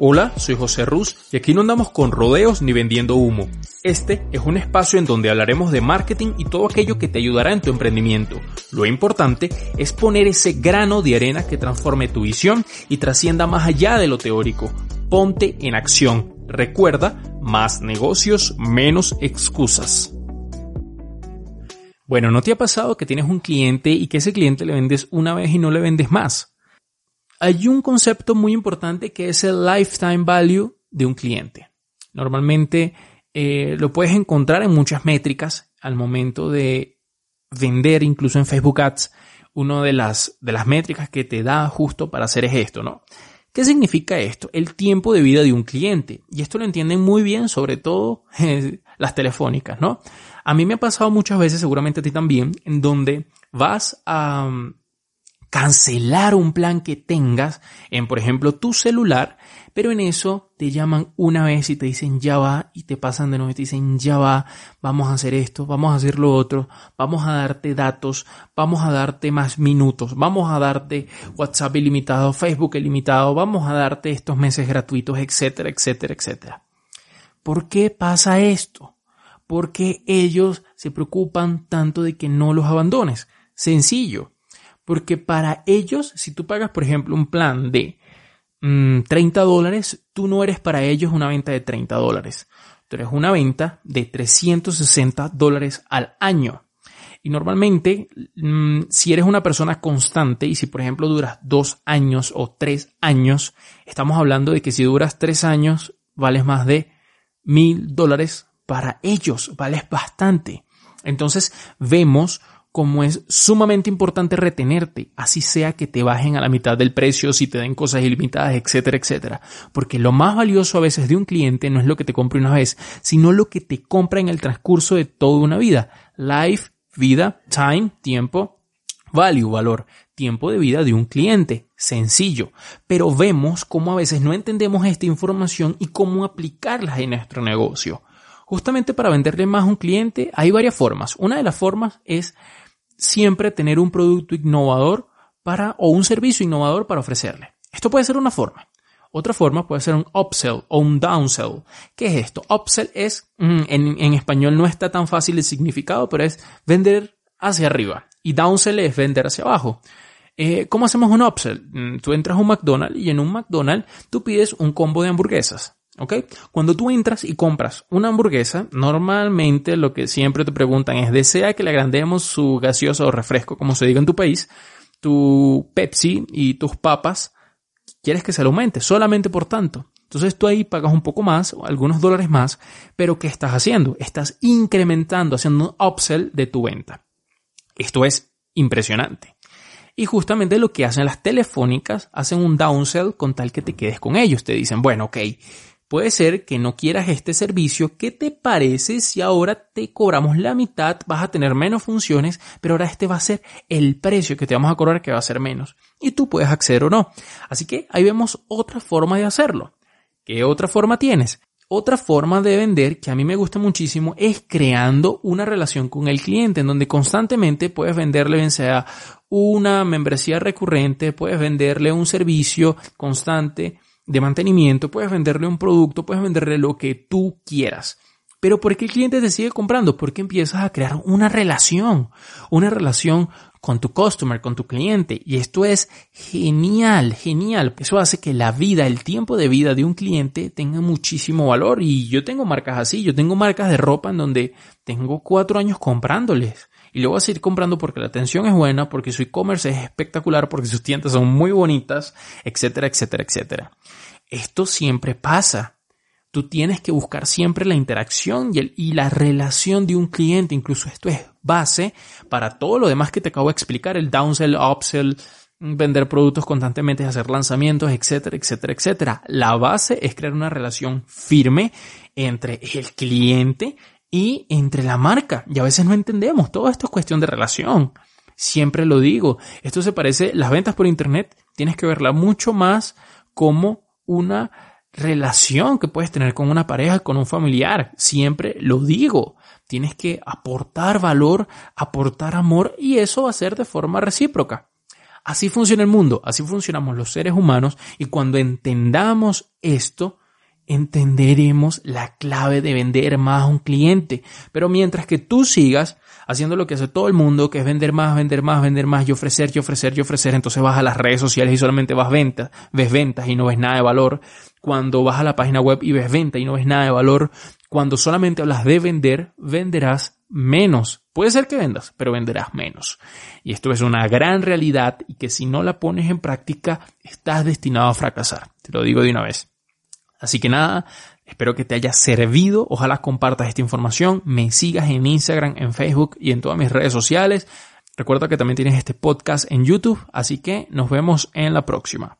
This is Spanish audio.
Hola, soy José Ruz y aquí no andamos con rodeos ni vendiendo humo. Este es un espacio en donde hablaremos de marketing y todo aquello que te ayudará en tu emprendimiento. Lo importante es poner ese grano de arena que transforme tu visión y trascienda más allá de lo teórico. Ponte en acción. Recuerda, más negocios, menos excusas. Bueno, ¿no te ha pasado que tienes un cliente y que ese cliente le vendes una vez y no le vendes más? Hay un concepto muy importante que es el lifetime value de un cliente. Normalmente eh, lo puedes encontrar en muchas métricas al momento de vender, incluso en Facebook Ads. Una de las, de las métricas que te da justo para hacer es esto, ¿no? ¿Qué significa esto? El tiempo de vida de un cliente. Y esto lo entienden muy bien, sobre todo las telefónicas, ¿no? A mí me ha pasado muchas veces, seguramente a ti también, en donde vas a, cancelar un plan que tengas en, por ejemplo, tu celular, pero en eso te llaman una vez y te dicen ya va y te pasan de nuevo y te dicen ya va, vamos a hacer esto, vamos a hacer lo otro, vamos a darte datos, vamos a darte más minutos, vamos a darte WhatsApp ilimitado, Facebook ilimitado, vamos a darte estos meses gratuitos, etcétera, etcétera, etcétera. ¿Por qué pasa esto? Porque ellos se preocupan tanto de que no los abandones. Sencillo porque para ellos, si tú pagas, por ejemplo, un plan de 30 mm, dólares, tú no eres para ellos una venta de 30 dólares. Tú eres una venta de 360 dólares al año. Y normalmente, mm, si eres una persona constante y si por ejemplo duras dos años o tres años, estamos hablando de que si duras tres años, vales más de mil dólares para ellos, vales bastante. Entonces vemos como es sumamente importante retenerte, así sea que te bajen a la mitad del precio, si te den cosas ilimitadas, etcétera, etcétera. Porque lo más valioso a veces de un cliente no es lo que te compra una vez, sino lo que te compra en el transcurso de toda una vida. Life, vida, time, tiempo, value, valor, tiempo de vida de un cliente. Sencillo. Pero vemos cómo a veces no entendemos esta información y cómo aplicarla en nuestro negocio. Justamente para venderle más a un cliente hay varias formas. Una de las formas es siempre tener un producto innovador para, o un servicio innovador para ofrecerle. Esto puede ser una forma. Otra forma puede ser un upsell o un downsell. ¿Qué es esto? Upsell es, mm, en, español no está tan fácil el significado, pero es vender hacia arriba. Y downsell es vender hacia abajo. Eh, ¿Cómo hacemos un upsell? Mm, tú entras a un McDonald's y en un McDonald's tú pides un combo de hamburguesas. ¿Ok? Cuando tú entras y compras una hamburguesa, normalmente lo que siempre te preguntan es, ¿desea que le agrandemos su gaseosa o refresco, como se diga en tu país, tu Pepsi y tus papas? ¿Quieres que se lo aumente? Solamente por tanto. Entonces tú ahí pagas un poco más, algunos dólares más, pero ¿qué estás haciendo? Estás incrementando, haciendo un upsell de tu venta. Esto es impresionante. Y justamente lo que hacen las telefónicas, hacen un downsell con tal que te quedes con ellos. Te dicen, bueno, ok, Puede ser que no quieras este servicio. ¿Qué te parece si ahora te cobramos la mitad? Vas a tener menos funciones, pero ahora este va a ser el precio que te vamos a cobrar que va a ser menos. Y tú puedes acceder o no. Así que ahí vemos otra forma de hacerlo. ¿Qué otra forma tienes? Otra forma de vender que a mí me gusta muchísimo es creando una relación con el cliente en donde constantemente puedes venderle bien sea una membresía recurrente, puedes venderle un servicio constante, de mantenimiento, puedes venderle un producto, puedes venderle lo que tú quieras. Pero ¿por qué el cliente te sigue comprando? Porque empiezas a crear una relación, una relación con tu customer, con tu cliente. Y esto es genial, genial. Eso hace que la vida, el tiempo de vida de un cliente tenga muchísimo valor. Y yo tengo marcas así, yo tengo marcas de ropa en donde tengo cuatro años comprándoles. Y luego voy a seguir comprando porque la atención es buena, porque su e-commerce es espectacular, porque sus tiendas son muy bonitas, etcétera, etcétera, etcétera. Esto siempre pasa. Tú tienes que buscar siempre la interacción y, y, la relación de un cliente. Incluso esto es base para todo lo demás que te acabo de explicar. El downsell, upsell, vender productos constantemente, hacer lanzamientos, etcétera, etcétera, etcétera. La base es crear una relación firme entre el cliente y entre la marca. Y a veces no entendemos. Todo esto es cuestión de relación. Siempre lo digo. Esto se parece, las ventas por internet, tienes que verla mucho más como una relación que puedes tener con una pareja, con un familiar. Siempre lo digo. Tienes que aportar valor, aportar amor y eso va a ser de forma recíproca. Así funciona el mundo, así funcionamos los seres humanos y cuando entendamos esto, entenderemos la clave de vender más a un cliente. Pero mientras que tú sigas haciendo lo que hace todo el mundo, que es vender más, vender más, vender más, y ofrecer, y ofrecer, y ofrecer, entonces vas a las redes sociales y solamente vas ventas, ves ventas y no ves nada de valor. Cuando vas a la página web y ves venta y no ves nada de valor, cuando solamente hablas de vender, venderás menos. Puede ser que vendas, pero venderás menos. Y esto es una gran realidad y que si no la pones en práctica, estás destinado a fracasar. Te lo digo de una vez. Así que nada, espero que te haya servido. Ojalá compartas esta información. Me sigas en Instagram, en Facebook y en todas mis redes sociales. Recuerda que también tienes este podcast en YouTube, así que nos vemos en la próxima.